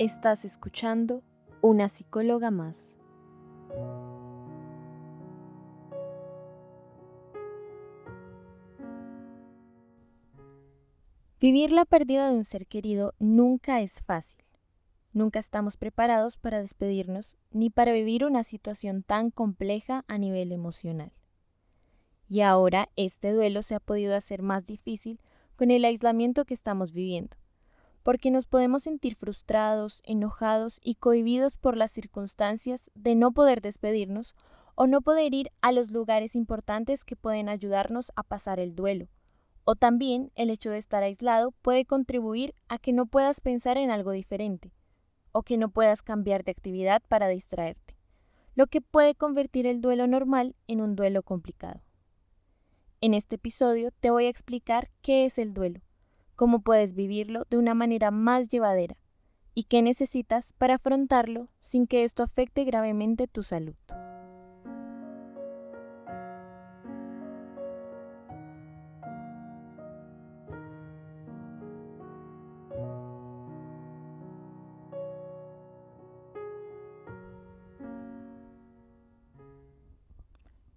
Estás escuchando Una psicóloga más. Vivir la pérdida de un ser querido nunca es fácil. Nunca estamos preparados para despedirnos ni para vivir una situación tan compleja a nivel emocional. Y ahora este duelo se ha podido hacer más difícil con el aislamiento que estamos viviendo porque nos podemos sentir frustrados, enojados y cohibidos por las circunstancias de no poder despedirnos o no poder ir a los lugares importantes que pueden ayudarnos a pasar el duelo. O también el hecho de estar aislado puede contribuir a que no puedas pensar en algo diferente o que no puedas cambiar de actividad para distraerte, lo que puede convertir el duelo normal en un duelo complicado. En este episodio te voy a explicar qué es el duelo cómo puedes vivirlo de una manera más llevadera y qué necesitas para afrontarlo sin que esto afecte gravemente tu salud.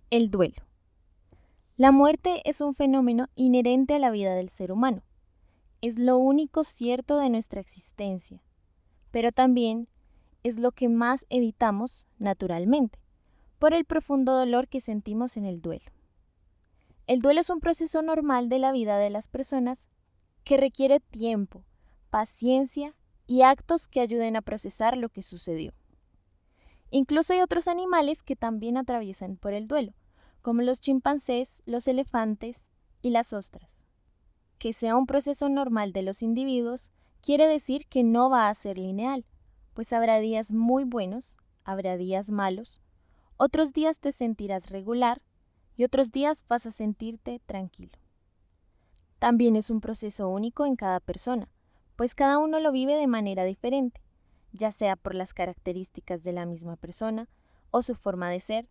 El duelo. La muerte es un fenómeno inherente a la vida del ser humano es lo único cierto de nuestra existencia, pero también es lo que más evitamos naturalmente, por el profundo dolor que sentimos en el duelo. El duelo es un proceso normal de la vida de las personas que requiere tiempo, paciencia y actos que ayuden a procesar lo que sucedió. Incluso hay otros animales que también atraviesan por el duelo, como los chimpancés, los elefantes y las ostras que sea un proceso normal de los individuos quiere decir que no va a ser lineal, pues habrá días muy buenos, habrá días malos, otros días te sentirás regular y otros días vas a sentirte tranquilo. También es un proceso único en cada persona, pues cada uno lo vive de manera diferente, ya sea por las características de la misma persona o su forma de ser,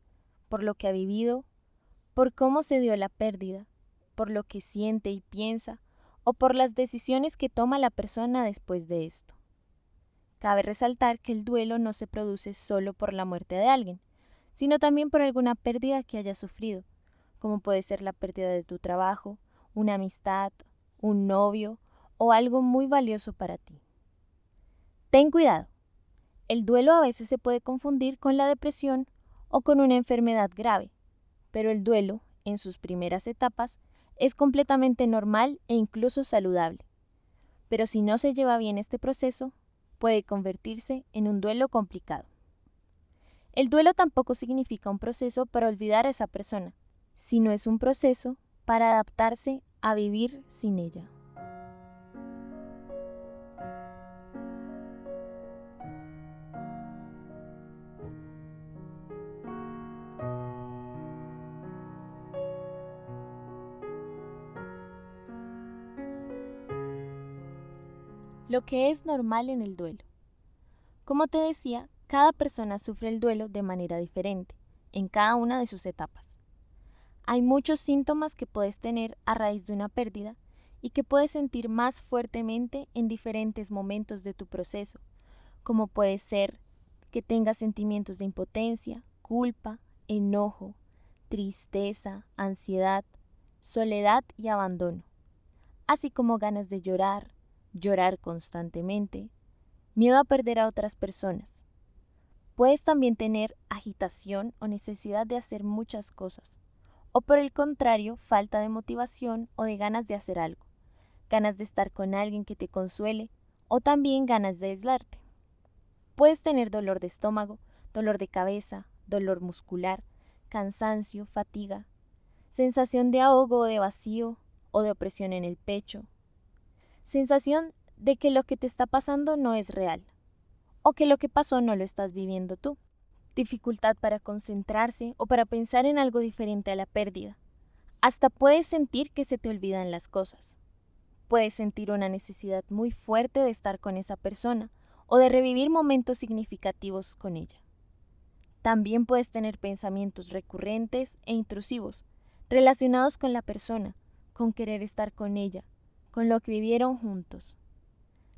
por lo que ha vivido, por cómo se dio la pérdida, por lo que siente y piensa o por las decisiones que toma la persona después de esto. Cabe resaltar que el duelo no se produce solo por la muerte de alguien, sino también por alguna pérdida que haya sufrido, como puede ser la pérdida de tu trabajo, una amistad, un novio o algo muy valioso para ti. Ten cuidado. El duelo a veces se puede confundir con la depresión o con una enfermedad grave, pero el duelo, en sus primeras etapas, es completamente normal e incluso saludable. Pero si no se lleva bien este proceso, puede convertirse en un duelo complicado. El duelo tampoco significa un proceso para olvidar a esa persona, sino es un proceso para adaptarse a vivir sin ella. Lo que es normal en el duelo. Como te decía, cada persona sufre el duelo de manera diferente, en cada una de sus etapas. Hay muchos síntomas que puedes tener a raíz de una pérdida y que puedes sentir más fuertemente en diferentes momentos de tu proceso, como puede ser que tengas sentimientos de impotencia, culpa, enojo, tristeza, ansiedad, soledad y abandono, así como ganas de llorar, llorar constantemente, miedo a perder a otras personas. Puedes también tener agitación o necesidad de hacer muchas cosas, o por el contrario, falta de motivación o de ganas de hacer algo, ganas de estar con alguien que te consuele, o también ganas de aislarte. Puedes tener dolor de estómago, dolor de cabeza, dolor muscular, cansancio, fatiga, sensación de ahogo o de vacío o de opresión en el pecho, sensación de que lo que te está pasando no es real o que lo que pasó no lo estás viviendo tú, dificultad para concentrarse o para pensar en algo diferente a la pérdida. Hasta puedes sentir que se te olvidan las cosas. Puedes sentir una necesidad muy fuerte de estar con esa persona o de revivir momentos significativos con ella. También puedes tener pensamientos recurrentes e intrusivos relacionados con la persona, con querer estar con ella, con lo que vivieron juntos.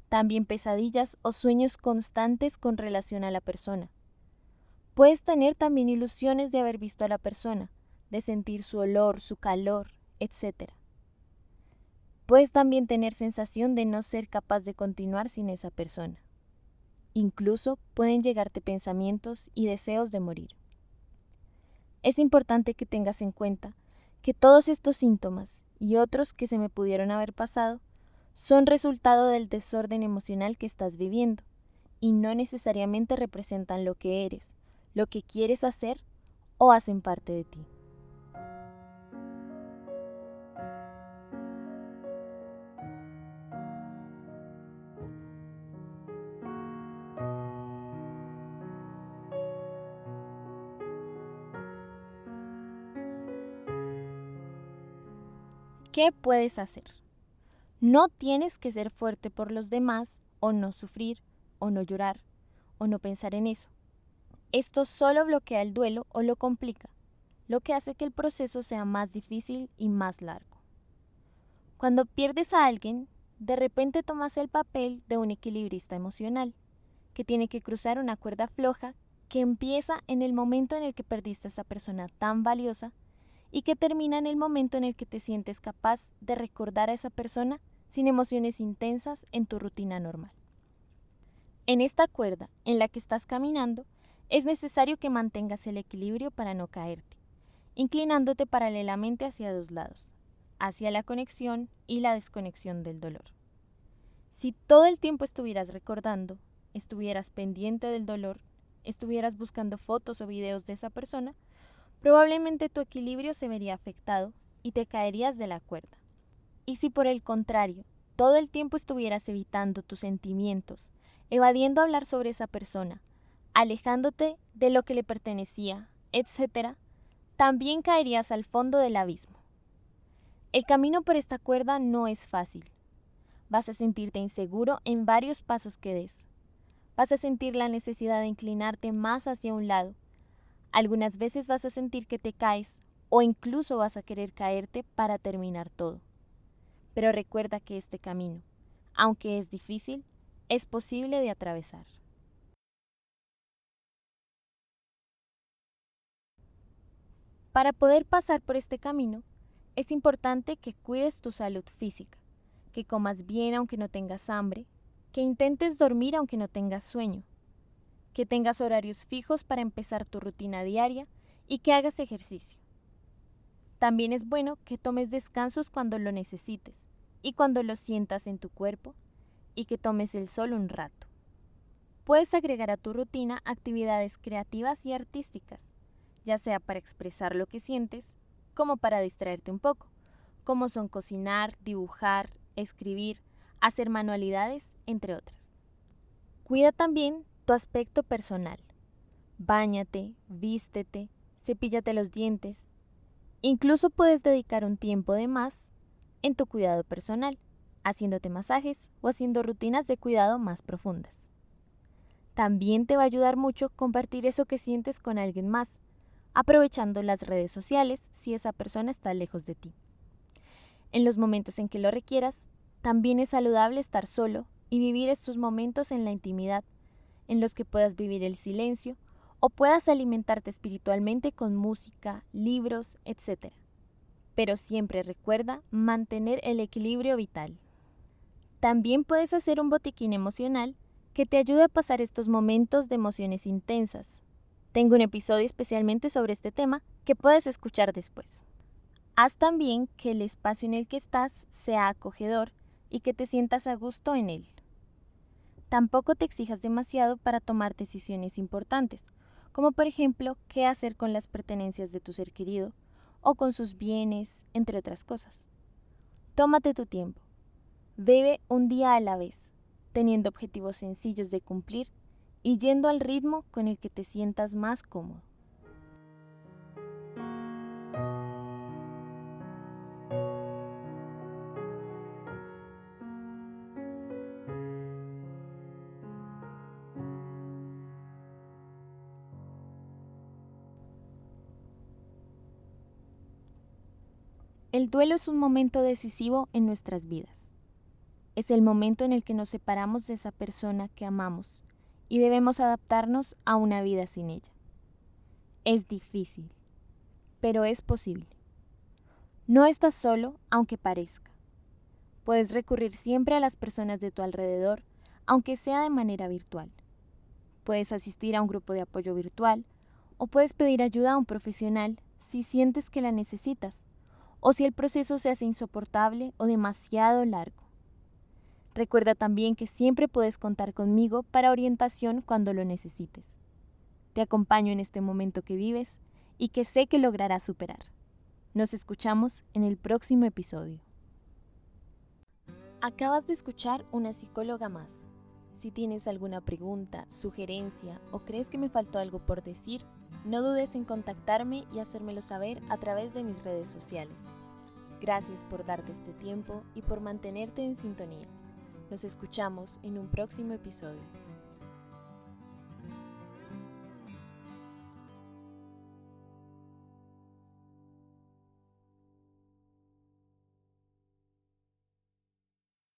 también pesadillas o sueños constantes con relación a la persona. Puedes tener también ilusiones de haber visto a la persona, de sentir su olor, su calor, etc. Puedes también tener sensación de no ser capaz de continuar sin esa persona. Incluso pueden llegarte pensamientos y deseos de morir. Es importante que tengas en cuenta que todos estos síntomas y otros que se me pudieron haber pasado son resultado del desorden emocional que estás viviendo y no necesariamente representan lo que eres, lo que quieres hacer o hacen parte de ti. ¿Qué puedes hacer? No tienes que ser fuerte por los demás o no sufrir o no llorar o no pensar en eso. Esto solo bloquea el duelo o lo complica, lo que hace que el proceso sea más difícil y más largo. Cuando pierdes a alguien, de repente tomas el papel de un equilibrista emocional, que tiene que cruzar una cuerda floja que empieza en el momento en el que perdiste a esa persona tan valiosa y que termina en el momento en el que te sientes capaz de recordar a esa persona sin emociones intensas en tu rutina normal. En esta cuerda en la que estás caminando, es necesario que mantengas el equilibrio para no caerte, inclinándote paralelamente hacia dos lados, hacia la conexión y la desconexión del dolor. Si todo el tiempo estuvieras recordando, estuvieras pendiente del dolor, estuvieras buscando fotos o videos de esa persona, probablemente tu equilibrio se vería afectado y te caerías de la cuerda. Y si por el contrario, todo el tiempo estuvieras evitando tus sentimientos, evadiendo hablar sobre esa persona, alejándote de lo que le pertenecía, etc., también caerías al fondo del abismo. El camino por esta cuerda no es fácil. Vas a sentirte inseguro en varios pasos que des. Vas a sentir la necesidad de inclinarte más hacia un lado algunas veces vas a sentir que te caes o incluso vas a querer caerte para terminar todo. Pero recuerda que este camino, aunque es difícil, es posible de atravesar. Para poder pasar por este camino, es importante que cuides tu salud física, que comas bien aunque no tengas hambre, que intentes dormir aunque no tengas sueño, que tengas horarios fijos para empezar tu rutina diaria y que hagas ejercicio. También es bueno que tomes descansos cuando lo necesites y cuando lo sientas en tu cuerpo y que tomes el sol un rato. Puedes agregar a tu rutina actividades creativas y artísticas, ya sea para expresar lo que sientes como para distraerte un poco, como son cocinar, dibujar, escribir, hacer manualidades, entre otras. Cuida también tu aspecto personal. Báñate, vístete, cepíllate los dientes. Incluso puedes dedicar un tiempo de más en tu cuidado personal, haciéndote masajes o haciendo rutinas de cuidado más profundas. También te va a ayudar mucho compartir eso que sientes con alguien más, aprovechando las redes sociales si esa persona está lejos de ti. En los momentos en que lo requieras, también es saludable estar solo y vivir estos momentos en la intimidad en los que puedas vivir el silencio o puedas alimentarte espiritualmente con música, libros, etc. Pero siempre recuerda mantener el equilibrio vital. También puedes hacer un botiquín emocional que te ayude a pasar estos momentos de emociones intensas. Tengo un episodio especialmente sobre este tema que puedes escuchar después. Haz también que el espacio en el que estás sea acogedor y que te sientas a gusto en él. Tampoco te exijas demasiado para tomar decisiones importantes, como por ejemplo qué hacer con las pertenencias de tu ser querido o con sus bienes, entre otras cosas. Tómate tu tiempo. Bebe un día a la vez, teniendo objetivos sencillos de cumplir y yendo al ritmo con el que te sientas más cómodo. El duelo es un momento decisivo en nuestras vidas. es el momento en el que nos separamos de esa persona que amamos y debemos adaptarnos a una vida sin ella. Es difícil, pero es posible. No estás solo, aunque parezca. Puedes recurrir siempre a las personas de tu alrededor, aunque sea de manera virtual. Puedes asistir a un grupo de apoyo virtual o puedes pedir ayuda a un profesional si sientes que la necesitas o si el proceso se hace insoportable o demasiado largo. Recuerda también que siempre puedes contar conmigo para orientación cuando lo necesites. Te acompaño en este momento que vives y que sé que lograrás superar. Nos escuchamos en el próximo episodio. Acabas de escuchar una psicóloga más. Si tienes alguna pregunta, sugerencia o crees que me faltó algo por decir, no dudes en contactarme y hacérmelo saber a través de mis redes sociales. Gracias por darte este tiempo y por mantenerte en sintonía. Nos escuchamos en un próximo episodio.